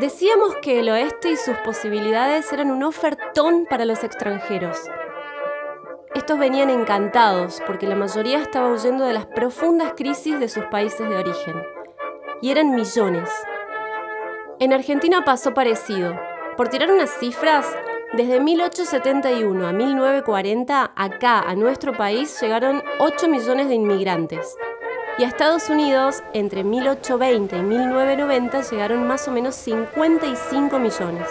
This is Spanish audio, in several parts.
Decíamos que el oeste y sus posibilidades eran un ofertón para los extranjeros. Estos venían encantados porque la mayoría estaba huyendo de las profundas crisis de sus países de origen. Y eran millones. En Argentina pasó parecido. Por tirar unas cifras, desde 1871 a 1940, acá a nuestro país llegaron 8 millones de inmigrantes. Y a Estados Unidos, entre 1820 y 1990, llegaron más o menos 55 millones.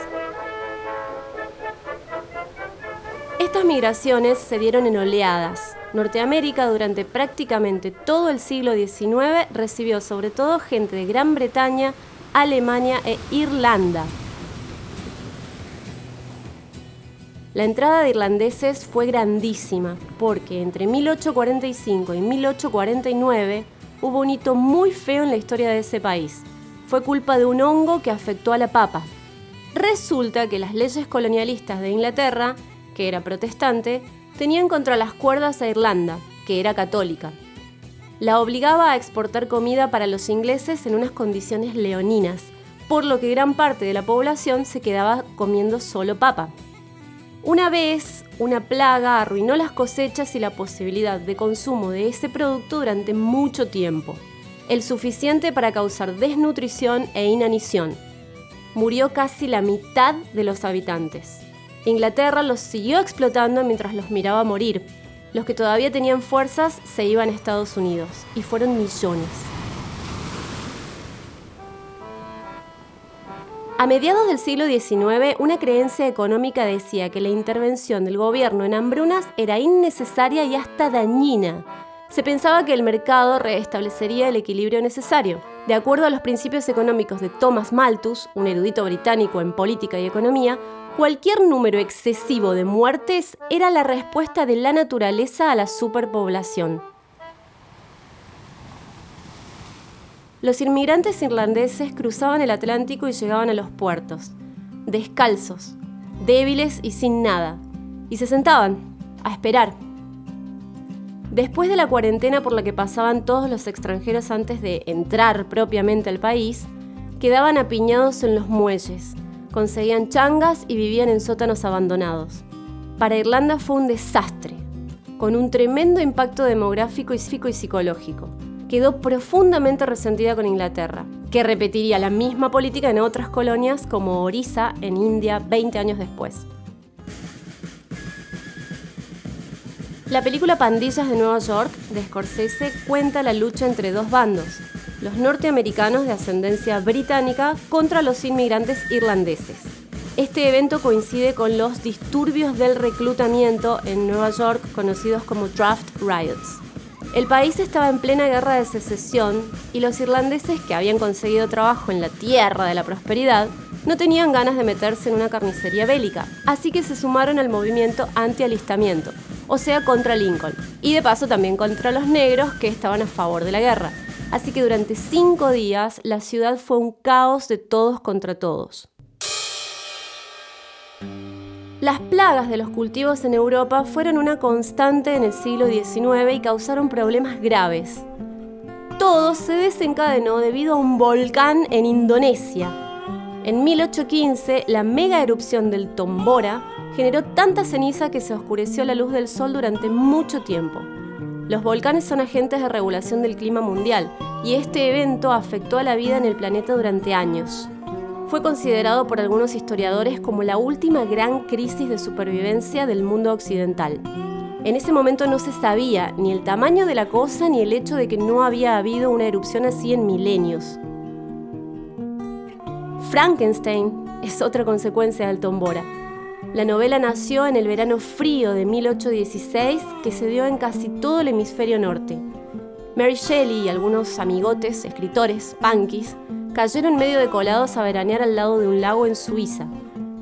Estas migraciones se dieron en oleadas. Norteamérica durante prácticamente todo el siglo XIX recibió sobre todo gente de Gran Bretaña, Alemania e Irlanda, La entrada de irlandeses fue grandísima porque entre 1845 y 1849 hubo un hito muy feo en la historia de ese país. Fue culpa de un hongo que afectó a la papa. Resulta que las leyes colonialistas de Inglaterra, que era protestante, tenían contra las cuerdas a Irlanda, que era católica. La obligaba a exportar comida para los ingleses en unas condiciones leoninas, por lo que gran parte de la población se quedaba comiendo solo papa. Una vez, una plaga arruinó las cosechas y la posibilidad de consumo de ese producto durante mucho tiempo, el suficiente para causar desnutrición e inanición. Murió casi la mitad de los habitantes. Inglaterra los siguió explotando mientras los miraba morir. Los que todavía tenían fuerzas se iban a Estados Unidos, y fueron millones. A mediados del siglo XIX, una creencia económica decía que la intervención del gobierno en hambrunas era innecesaria y hasta dañina. Se pensaba que el mercado reestablecería el equilibrio necesario. De acuerdo a los principios económicos de Thomas Malthus, un erudito británico en política y economía, cualquier número excesivo de muertes era la respuesta de la naturaleza a la superpoblación. Los inmigrantes irlandeses cruzaban el Atlántico y llegaban a los puertos, descalzos, débiles y sin nada, y se sentaban a esperar. Después de la cuarentena por la que pasaban todos los extranjeros antes de entrar propiamente al país, quedaban apiñados en los muelles, conseguían changas y vivían en sótanos abandonados. Para Irlanda fue un desastre, con un tremendo impacto demográfico y psicológico quedó profundamente resentida con Inglaterra, que repetiría la misma política en otras colonias como Orissa en India 20 años después. La película Pandillas de Nueva York de Scorsese cuenta la lucha entre dos bandos, los norteamericanos de ascendencia británica contra los inmigrantes irlandeses. Este evento coincide con los disturbios del reclutamiento en Nueva York conocidos como draft riots. El país estaba en plena guerra de secesión y los irlandeses que habían conseguido trabajo en la tierra de la prosperidad no tenían ganas de meterse en una carnicería bélica, así que se sumaron al movimiento anti-alistamiento, o sea, contra Lincoln, y de paso también contra los negros que estaban a favor de la guerra. Así que durante cinco días la ciudad fue un caos de todos contra todos. Las plagas de los cultivos en Europa fueron una constante en el siglo XIX y causaron problemas graves. Todo se desencadenó debido a un volcán en Indonesia. En 1815, la mega erupción del Tombora generó tanta ceniza que se oscureció la luz del sol durante mucho tiempo. Los volcanes son agentes de regulación del clima mundial y este evento afectó a la vida en el planeta durante años fue considerado por algunos historiadores como la última gran crisis de supervivencia del mundo occidental. En ese momento no se sabía ni el tamaño de la cosa ni el hecho de que no había habido una erupción así en milenios. Frankenstein es otra consecuencia del Tombora. La novela nació en el verano frío de 1816 que se dio en casi todo el hemisferio norte. Mary Shelley y algunos amigotes, escritores, punkis, cayeron medio de colados a veranear al lado de un lago en Suiza.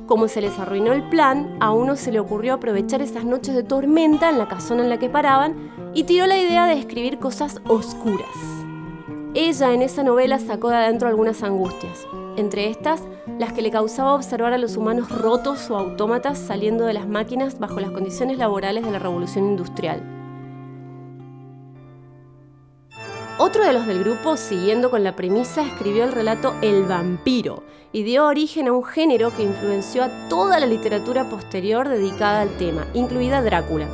Como se les arruinó el plan, a uno se le ocurrió aprovechar esas noches de tormenta en la casona en la que paraban y tiró la idea de escribir cosas oscuras. Ella en esa novela sacó de adentro algunas angustias, entre estas las que le causaba observar a los humanos rotos o autómatas saliendo de las máquinas bajo las condiciones laborales de la revolución industrial. Otro de los del grupo, siguiendo con la premisa, escribió el relato El vampiro y dio origen a un género que influenció a toda la literatura posterior dedicada al tema, incluida Drácula.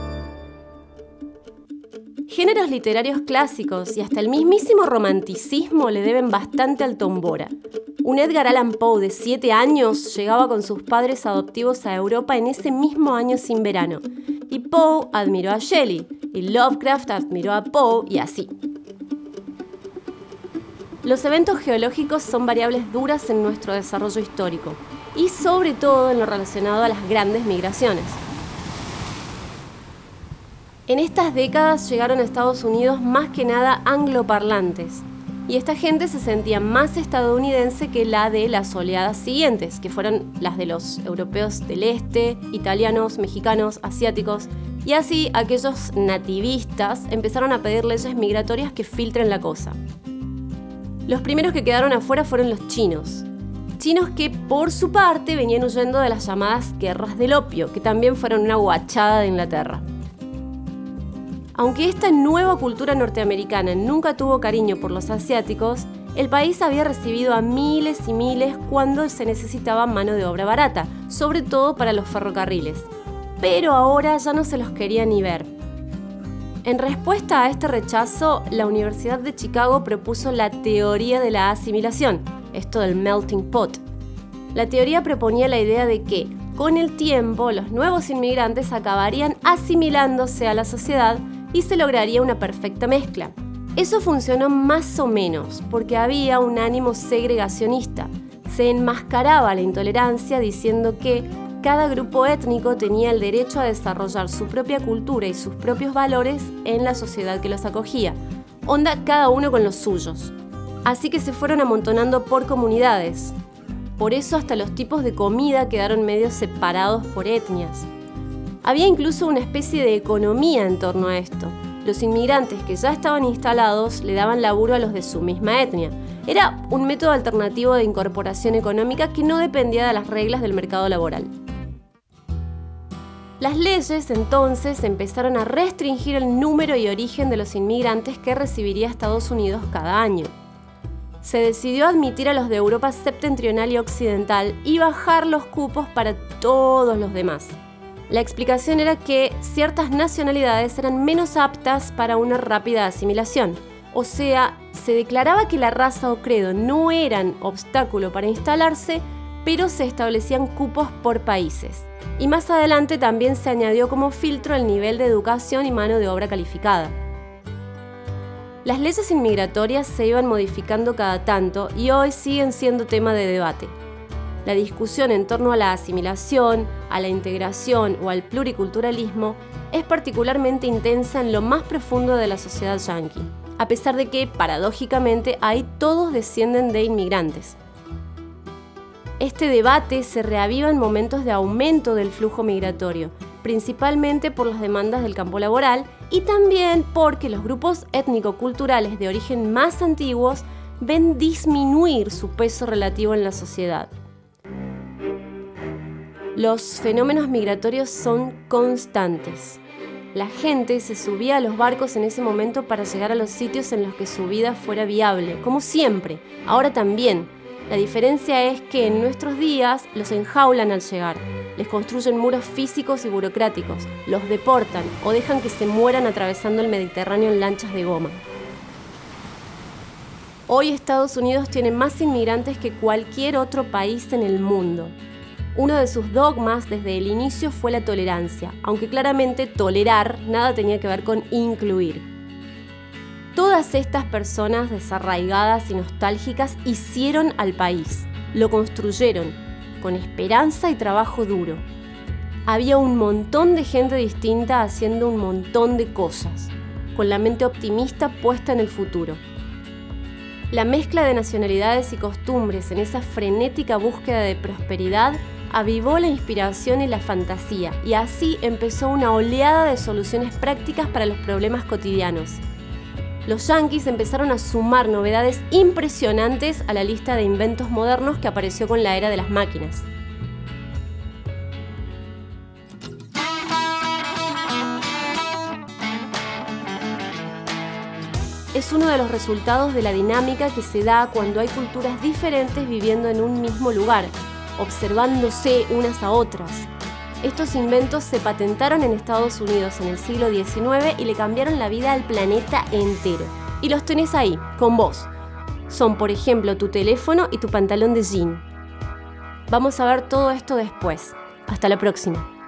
Géneros literarios clásicos y hasta el mismísimo romanticismo le deben bastante al Tombora. Un Edgar Allan Poe de 7 años llegaba con sus padres adoptivos a Europa en ese mismo año sin verano. Y Poe admiró a Shelley, y Lovecraft admiró a Poe, y así. Los eventos geológicos son variables duras en nuestro desarrollo histórico y sobre todo en lo relacionado a las grandes migraciones. En estas décadas llegaron a Estados Unidos más que nada angloparlantes y esta gente se sentía más estadounidense que la de las oleadas siguientes, que fueron las de los europeos del este, italianos, mexicanos, asiáticos, y así aquellos nativistas empezaron a pedir leyes migratorias que filtren la cosa. Los primeros que quedaron afuera fueron los chinos. Chinos que por su parte venían huyendo de las llamadas guerras del opio, que también fueron una guachada de Inglaterra. Aunque esta nueva cultura norteamericana nunca tuvo cariño por los asiáticos, el país había recibido a miles y miles cuando se necesitaba mano de obra barata, sobre todo para los ferrocarriles. Pero ahora ya no se los quería ni ver. En respuesta a este rechazo, la Universidad de Chicago propuso la teoría de la asimilación, esto del melting pot. La teoría proponía la idea de que, con el tiempo, los nuevos inmigrantes acabarían asimilándose a la sociedad y se lograría una perfecta mezcla. Eso funcionó más o menos porque había un ánimo segregacionista. Se enmascaraba la intolerancia diciendo que cada grupo étnico tenía el derecho a desarrollar su propia cultura y sus propios valores en la sociedad que los acogía. Onda cada uno con los suyos. Así que se fueron amontonando por comunidades. Por eso hasta los tipos de comida quedaron medio separados por etnias. Había incluso una especie de economía en torno a esto. Los inmigrantes que ya estaban instalados le daban laburo a los de su misma etnia. Era un método alternativo de incorporación económica que no dependía de las reglas del mercado laboral. Las leyes entonces empezaron a restringir el número y origen de los inmigrantes que recibiría Estados Unidos cada año. Se decidió admitir a los de Europa septentrional y occidental y bajar los cupos para todos los demás. La explicación era que ciertas nacionalidades eran menos aptas para una rápida asimilación. O sea, se declaraba que la raza o credo no eran obstáculo para instalarse, pero se establecían cupos por países y más adelante también se añadió como filtro el nivel de educación y mano de obra calificada. Las leyes inmigratorias se iban modificando cada tanto y hoy siguen siendo tema de debate. La discusión en torno a la asimilación, a la integración o al pluriculturalismo es particularmente intensa en lo más profundo de la sociedad yanqui, a pesar de que, paradójicamente, ahí todos descienden de inmigrantes. Este debate se reaviva en momentos de aumento del flujo migratorio, principalmente por las demandas del campo laboral y también porque los grupos étnico-culturales de origen más antiguos ven disminuir su peso relativo en la sociedad. Los fenómenos migratorios son constantes. La gente se subía a los barcos en ese momento para llegar a los sitios en los que su vida fuera viable, como siempre, ahora también la diferencia es que en nuestros días los enjaulan al llegar, les construyen muros físicos y burocráticos, los deportan o dejan que se mueran atravesando el Mediterráneo en lanchas de goma. Hoy Estados Unidos tiene más inmigrantes que cualquier otro país en el mundo. Uno de sus dogmas desde el inicio fue la tolerancia, aunque claramente tolerar nada tenía que ver con incluir. Todas estas personas desarraigadas y nostálgicas hicieron al país, lo construyeron, con esperanza y trabajo duro. Había un montón de gente distinta haciendo un montón de cosas, con la mente optimista puesta en el futuro. La mezcla de nacionalidades y costumbres en esa frenética búsqueda de prosperidad avivó la inspiración y la fantasía, y así empezó una oleada de soluciones prácticas para los problemas cotidianos los yankees empezaron a sumar novedades impresionantes a la lista de inventos modernos que apareció con la era de las máquinas. es uno de los resultados de la dinámica que se da cuando hay culturas diferentes viviendo en un mismo lugar, observándose unas a otras. Estos inventos se patentaron en Estados Unidos en el siglo XIX y le cambiaron la vida al planeta entero. Y los tenés ahí, con vos. Son, por ejemplo, tu teléfono y tu pantalón de jean. Vamos a ver todo esto después. Hasta la próxima.